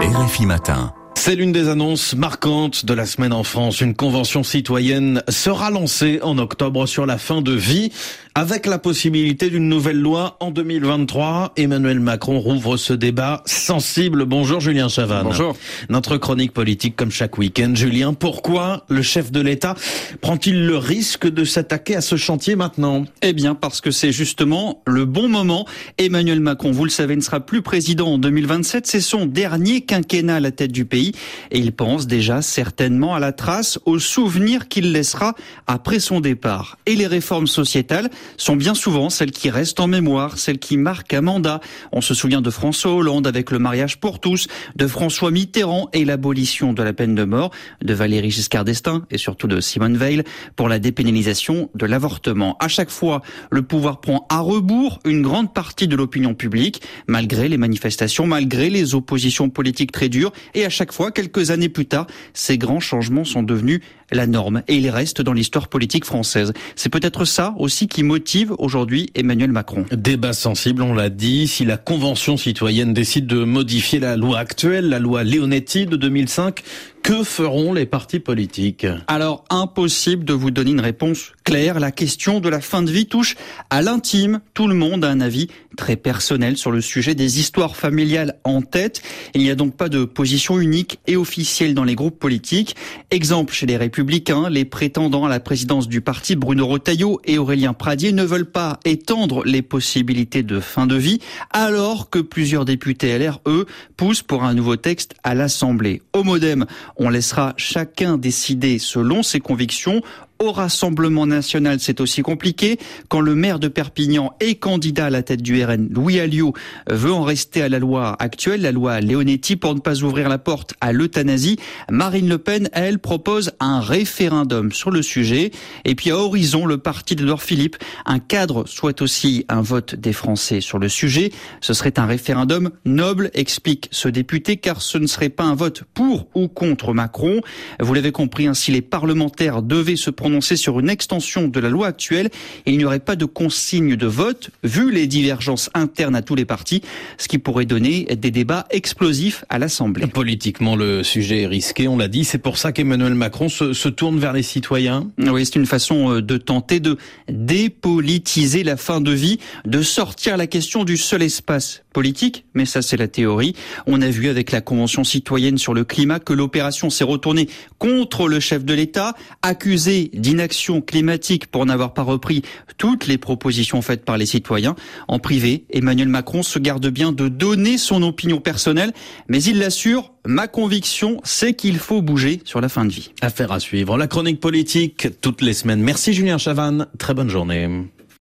RFI Matin. C'est l'une des annonces marquantes de la semaine en France. Une convention citoyenne sera lancée en octobre sur la fin de vie avec la possibilité d'une nouvelle loi en 2023. Emmanuel Macron rouvre ce débat sensible. Bonjour Julien Chavannes. Bonjour. Notre chronique politique comme chaque week-end. Julien, pourquoi le chef de l'État prend-il le risque de s'attaquer à ce chantier maintenant? Eh bien parce que c'est justement le bon moment. Emmanuel Macron, vous le savez, ne sera plus président en 2027. C'est son dernier quinquennat à la tête du pays et il pense déjà certainement à la trace, au souvenir qu'il laissera après son départ. Et les réformes sociétales sont bien souvent celles qui restent en mémoire, celles qui marquent un mandat. On se souvient de François Hollande avec le mariage pour tous, de François Mitterrand et l'abolition de la peine de mort, de Valéry Giscard d'Estaing et surtout de Simone Veil pour la dépénalisation de l'avortement. À chaque fois, le pouvoir prend à rebours une grande partie de l'opinion publique, malgré les manifestations, malgré les oppositions politiques très dures, et à chaque fois, quelques années plus tard, ces grands changements sont devenus la norme et ils restent dans l'histoire politique française. C'est peut-être ça aussi qui motive aujourd'hui Emmanuel Macron. Débat sensible, on l'a dit. Si la Convention citoyenne décide de modifier la loi actuelle, la loi Leonetti de 2005, que feront les partis politiques Alors, impossible de vous donner une réponse claire. La question de la fin de vie touche à l'intime. Tout le monde a un avis très personnel sur le sujet des histoires familiales en tête. Il n'y a donc pas de position unique et officielle dans les groupes politiques. Exemple chez les Républicains, les prétendants à la présidence du parti, Bruno Retailleau et Aurélien Pradier, ne veulent pas étendre les possibilités de fin de vie, alors que plusieurs députés LR, poussent pour un nouveau texte à l'Assemblée. Au on laissera chacun décider selon ses convictions au Rassemblement national, c'est aussi compliqué. Quand le maire de Perpignan est candidat à la tête du RN, Louis Alliot, veut en rester à la loi actuelle, la loi Leonetti, pour ne pas ouvrir la porte à l'euthanasie, Marine Le Pen, elle, propose un référendum sur le sujet. Et puis à Horizon, le parti d'Edouard Philippe, un cadre souhaite aussi un vote des Français sur le sujet. Ce serait un référendum noble, explique ce député, car ce ne serait pas un vote pour ou contre Macron. Vous l'avez compris, ainsi les parlementaires devaient se sur une extension de la loi actuelle il n'y aurait pas de consigne de vote, vu les divergences internes à tous les partis, ce qui pourrait donner des débats explosifs à l'Assemblée. Politiquement, le sujet est risqué, on l'a dit. C'est pour ça qu'Emmanuel Macron se, se, tourne vers les citoyens. Oui, c'est une façon euh, de tenter de dépolitiser la fin de vie, de sortir la question du seul espace mais ça c'est la théorie. On a vu avec la Convention citoyenne sur le climat que l'opération s'est retournée contre le chef de l'État, accusé d'inaction climatique pour n'avoir pas repris toutes les propositions faites par les citoyens. En privé, Emmanuel Macron se garde bien de donner son opinion personnelle, mais il l'assure, ma conviction, c'est qu'il faut bouger sur la fin de vie. Affaire à suivre. La chronique politique toutes les semaines. Merci Julien Chavannes. Très bonne journée.